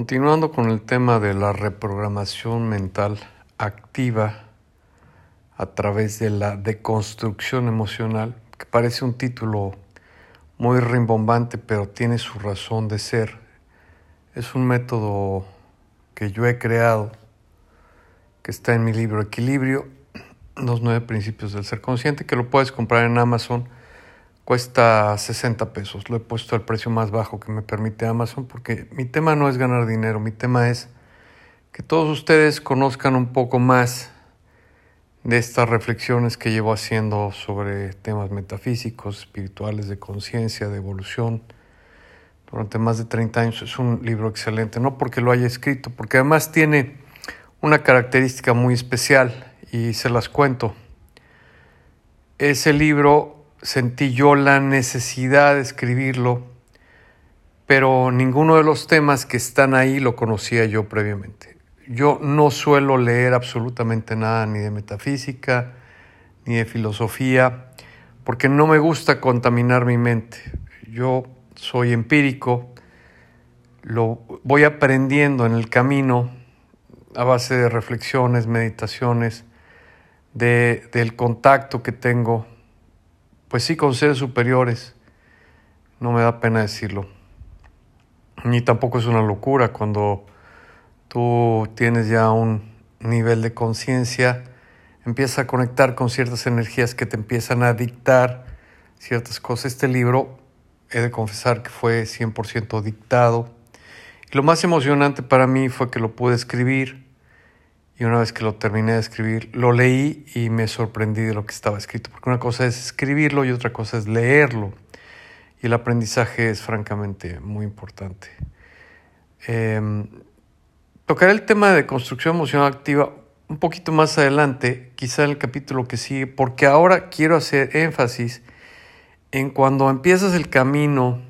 Continuando con el tema de la reprogramación mental activa a través de la deconstrucción emocional, que parece un título muy rimbombante, pero tiene su razón de ser. Es un método que yo he creado, que está en mi libro Equilibrio, los nueve principios del ser consciente, que lo puedes comprar en Amazon cuesta 60 pesos. Lo he puesto al precio más bajo que me permite Amazon porque mi tema no es ganar dinero, mi tema es que todos ustedes conozcan un poco más de estas reflexiones que llevo haciendo sobre temas metafísicos, espirituales, de conciencia, de evolución. Durante más de 30 años es un libro excelente, no porque lo haya escrito, porque además tiene una característica muy especial y se las cuento. Ese libro sentí yo la necesidad de escribirlo, pero ninguno de los temas que están ahí lo conocía yo previamente. Yo no suelo leer absolutamente nada ni de metafísica, ni de filosofía, porque no me gusta contaminar mi mente. Yo soy empírico, lo voy aprendiendo en el camino a base de reflexiones, meditaciones, de, del contacto que tengo pues sí, con seres superiores. No me da pena decirlo. Ni tampoco es una locura cuando tú tienes ya un nivel de conciencia, empiezas a conectar con ciertas energías que te empiezan a dictar ciertas cosas. Este libro, he de confesar que fue 100% dictado. Y lo más emocionante para mí fue que lo pude escribir y una vez que lo terminé de escribir, lo leí y me sorprendí de lo que estaba escrito, porque una cosa es escribirlo y otra cosa es leerlo. Y el aprendizaje es francamente muy importante. Eh, tocaré el tema de construcción emocional activa un poquito más adelante, quizá en el capítulo que sigue, porque ahora quiero hacer énfasis en cuando empiezas el camino,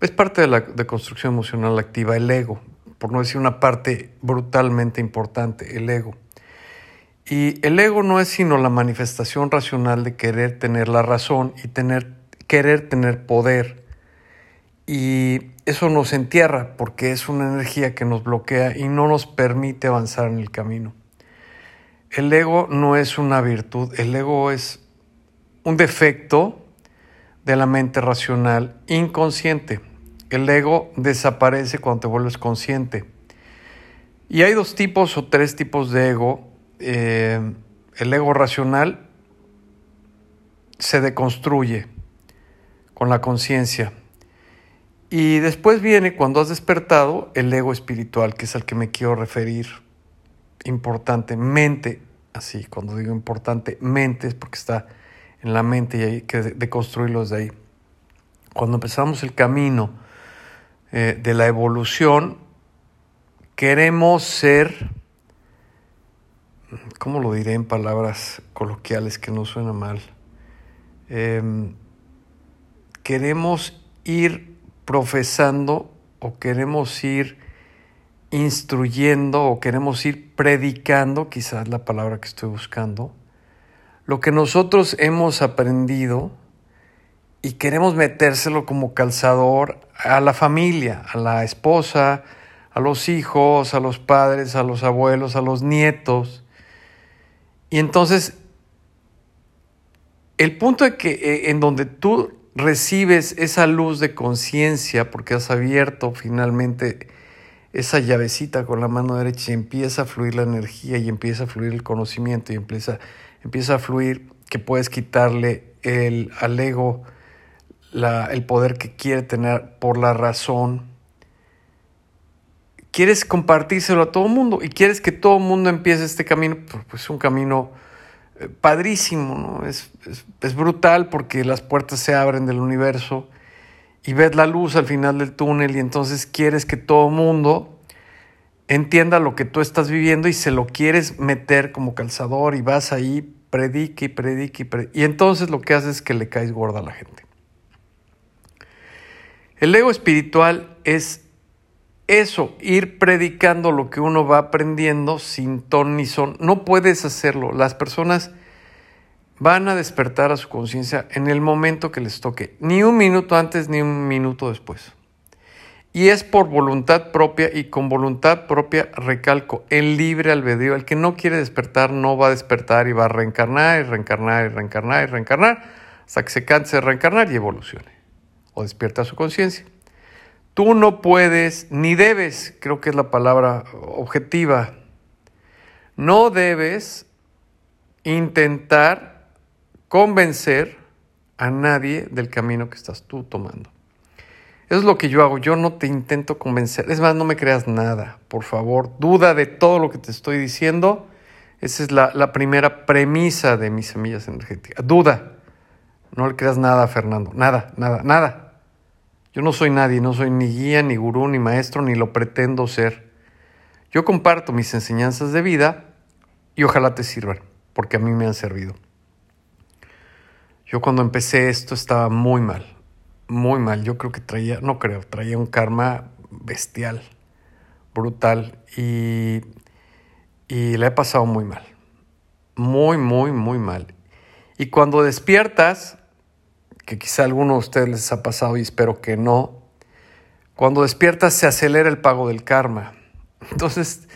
es parte de la de construcción emocional activa, el ego por no decir una parte brutalmente importante, el ego. Y el ego no es sino la manifestación racional de querer tener la razón y tener, querer tener poder. Y eso nos entierra porque es una energía que nos bloquea y no nos permite avanzar en el camino. El ego no es una virtud, el ego es un defecto de la mente racional inconsciente. El ego desaparece cuando te vuelves consciente. Y hay dos tipos o tres tipos de ego. Eh, el ego racional se deconstruye con la conciencia. Y después viene, cuando has despertado, el ego espiritual, que es al que me quiero referir importantemente. Así, cuando digo importantemente es porque está en la mente y hay que deconstruirlo desde ahí. Cuando empezamos el camino, eh, de la evolución, queremos ser, ¿cómo lo diré en palabras coloquiales que no suena mal? Em, queremos ir profesando o queremos ir instruyendo o queremos ir predicando, quizás la palabra que estoy buscando, lo que nosotros hemos aprendido y queremos metérselo como calzador a la familia, a la esposa, a los hijos, a los padres, a los abuelos, a los nietos. Y entonces, el punto eh, en donde tú recibes esa luz de conciencia, porque has abierto finalmente esa llavecita con la mano derecha y empieza a fluir la energía y empieza a fluir el conocimiento y empieza, empieza a fluir que puedes quitarle el, al ego el poder que quiere tener por la razón. Quieres compartírselo a todo el mundo y quieres que todo el mundo empiece este camino, pues es un camino eh, padrísimo, ¿no? Es, es, brutal porque las puertas se abren del universo y ves la luz al final del túnel y entonces quieres que todo el mundo entienda lo que tú estás viviendo y se lo quieres meter como calzador y vas ahí, predique y predique y predique. Y entonces lo que haces es que le caes gorda a la gente. El ego espiritual es eso, ir predicando lo que uno va aprendiendo sin ton ni son. No puedes hacerlo. Las personas van a despertar a su conciencia en el momento que les toque, ni un minuto antes ni un minuto después. Y es por voluntad propia y con voluntad propia, recalco, el libre albedrío. El que no quiere despertar no va a despertar y va a reencarnar y reencarnar y reencarnar y reencarnar hasta que se canse de reencarnar y evolucione o despierta su conciencia. Tú no puedes ni debes, creo que es la palabra objetiva, no debes intentar convencer a nadie del camino que estás tú tomando. Eso es lo que yo hago. Yo no te intento convencer. Es más, no me creas nada. Por favor, duda de todo lo que te estoy diciendo. Esa es la, primera premisa de mis semillas energéticas. Duda. No le creas nada a Fernando. Nada, nada, nada. Yo no soy nadie. No soy ni guía, ni gurú, ni maestro, ni lo pretendo ser. Yo comparto mis enseñanzas de vida y ojalá te sirvan, porque a mí me han servido. Yo cuando empecé esto estaba muy mal muy mal. Yo creo que traía, no creo, traía un karma bestial, brutal y, y le he pasado muy mal. Muy, muy, muy mal. Y cuando despiertas, que quizá a alguno de ustedes les ha pasado y espero que no, cuando despiertas se acelera el pago del karma. Entonces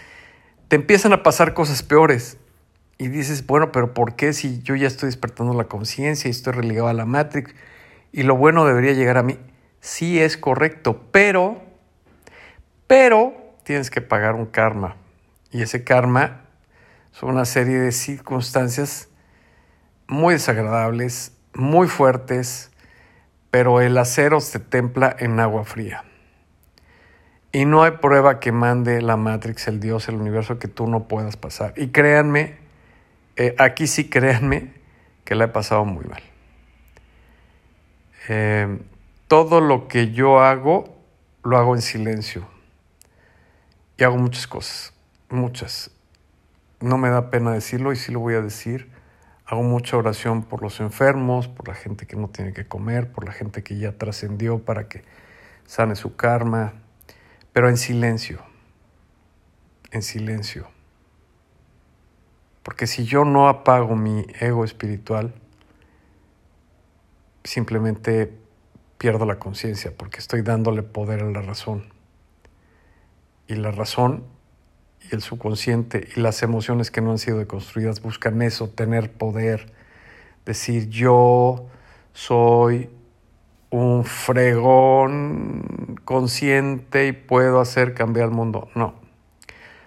te empiezan a pasar cosas peores. Y dices, bueno, pero ¿por qué si yo ya estoy despertando la conciencia y estoy relegado a la Matrix? y lo bueno debería llegar a mí. Sí es correcto, pero, pero tienes que pagar un karma. Y ese karma son una serie de circunstancias muy desagradables, muy fuertes, pero el acero se templa en agua fría. Y no hay prueba que mande la Matrix, el Dios, el universo, que tú no puedas pasar. Y créanme, eh, aquí sí créanme que la he pasado muy mal. Eh, todo lo que yo hago, lo hago en silencio. Y hago muchas cosas, muchas. No me da pena decirlo y sí lo voy a decir. Hago mucha oración por los enfermos, por la gente que no tiene que comer, por la gente que ya trascendió para que sane su karma, pero en silencio, en silencio. Porque si yo no apago mi ego espiritual, simplemente pierdo la conciencia porque estoy dándole poder a la razón. Y la razón y el subconsciente y las emociones que no han sido deconstruidas buscan eso, tener poder, decir yo soy un fregón consciente y puedo hacer cambiar el mundo. No.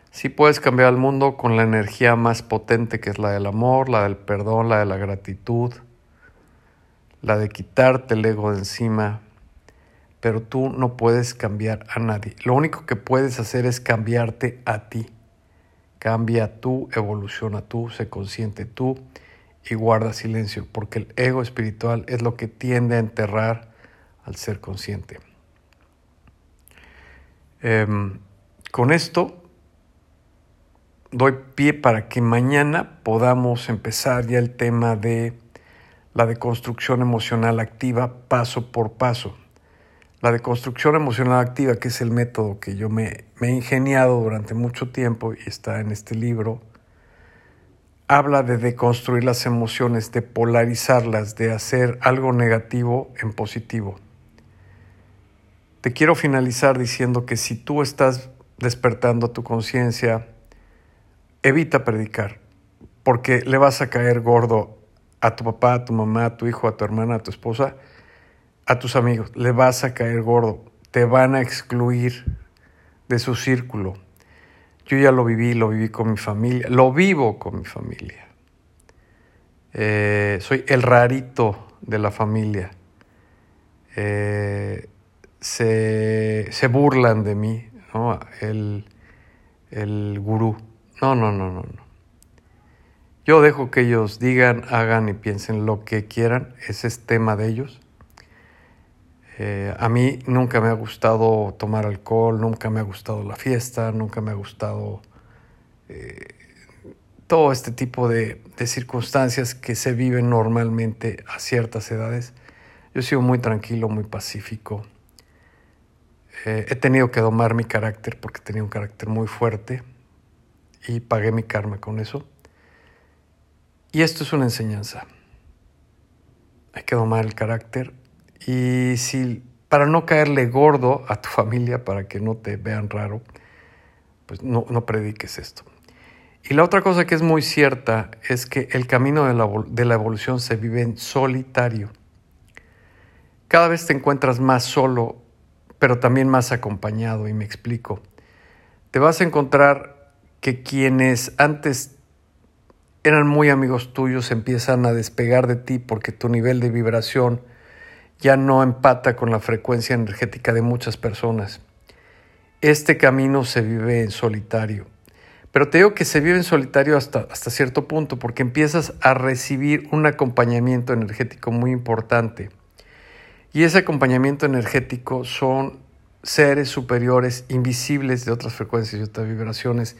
Sí puedes cambiar el mundo con la energía más potente que es la del amor, la del perdón, la de la gratitud, la de quitarte el ego de encima, pero tú no puedes cambiar a nadie. Lo único que puedes hacer es cambiarte a ti. Cambia tú, evoluciona tú, sé consciente tú y guarda silencio, porque el ego espiritual es lo que tiende a enterrar al ser consciente. Em, con esto doy pie para que mañana podamos empezar ya el tema de la deconstrucción emocional activa paso por paso. La deconstrucción emocional activa, que es el método que yo me, he ingeniado durante mucho tiempo y está en este libro, habla de deconstruir las emociones, de polarizarlas, de hacer algo negativo en positivo. Te quiero finalizar diciendo que si tú estás despertando tu conciencia, evita predicar, porque le vas a caer gordo a tu papá, a tu mamá, a tu hijo, a tu hermana, a tu esposa, a tus amigos. Le vas a caer gordo. Te van a excluir de su círculo. Yo ya lo viví, lo viví con mi familia, lo vivo con mi familia. Eh, soy el rarito de la familia. Eh, se, se, burlan de mí, ¿no? El, el gurú. No, no, no, no, no. Yo dejo que ellos digan, hagan y piensen lo que quieran, ese es tema de ellos. Eh, a mí nunca me ha gustado tomar alcohol, nunca me ha gustado la fiesta, nunca me ha gustado eh, todo este tipo de, circunstancias que se viven normalmente a ciertas edades. Yo he sido muy tranquilo, muy pacífico. Eh, he tenido que domar mi carácter porque tenía un carácter muy fuerte y pagué mi karma con eso. Y esto es una enseñanza. Hay que domar el carácter y si para no caerle gordo a tu familia, para que no te vean raro, pues no, no prediques esto. Y la otra cosa que es muy cierta es que el camino de la, de la evolución se vive en solitario. Cada vez te encuentras más solo, pero también más acompañado, y me explico. Te vas a encontrar que quienes antes eran muy amigos tuyos empiezan a despegar de ti porque tu nivel de vibración ya no empata con la frecuencia energética de muchas personas. Este camino se vive en solitario. Pero te digo que se vive en solitario hasta, hasta cierto punto porque empiezas a recibir un acompañamiento energético muy importante. Y ese acompañamiento energético son seres superiores, invisibles de otras frecuencias y otras vibraciones,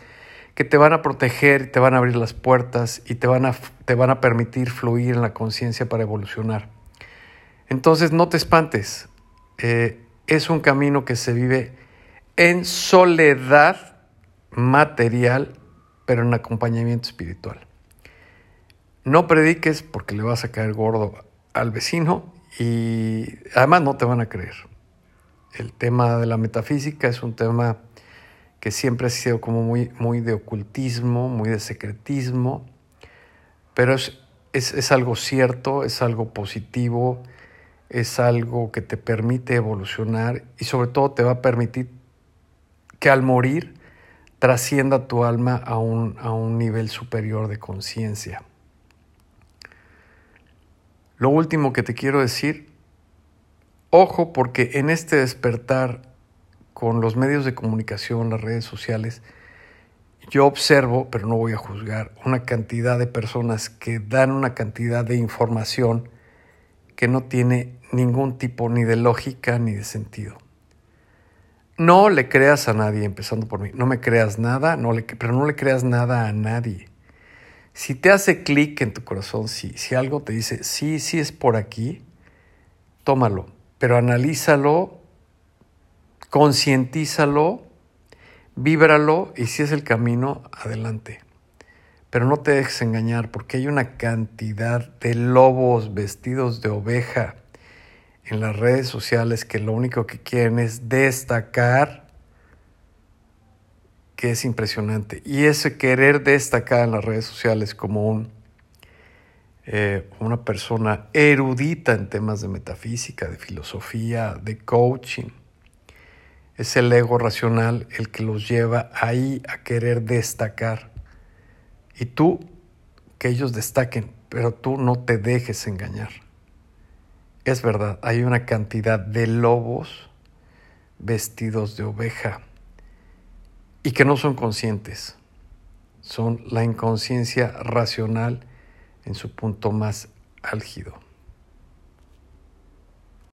que te van a proteger, te van a abrir las puertas y te van a, te van a permitir fluir en la conciencia para evolucionar. Entonces no te espantes, eh, es un camino que se vive en soledad material, pero en acompañamiento espiritual. No prediques porque le vas a caer gordo al vecino y además no te van a creer. El tema de la metafísica es un tema que siempre ha sido como muy, muy de ocultismo, muy de secretismo, pero es, es, algo cierto, es algo positivo, es algo que te permite evolucionar y sobre todo te va a permitir que al morir trascienda tu alma a un, a un nivel superior de conciencia. Lo último que te quiero decir, ojo porque en este despertar con los medios de comunicación, las redes sociales, yo observo, pero no voy a juzgar, una cantidad de personas que dan una cantidad de información que no tiene ningún tipo ni de lógica ni de sentido. No le creas a nadie, empezando por mí. No me creas nada, no le, pero no le creas nada a nadie. Si te hace clic en tu corazón, si, si algo te dice, sí, sí es por aquí, tómalo, pero analízalo concientízalo, víbralo y si es el camino, adelante. Pero no te dejes engañar porque hay una cantidad de lobos vestidos de oveja en las redes sociales que lo único que quieren es destacar, que es impresionante. Y ese querer destacar en las redes sociales como un, eh, una persona erudita en temas de metafísica, de filosofía, de coaching, es el ego racional el que los lleva ahí a querer destacar. Y tú, que ellos destaquen, pero tú no te dejes engañar. Es verdad, hay una cantidad de lobos vestidos de oveja y que no son conscientes. Son la inconsciencia racional en su punto más álgido.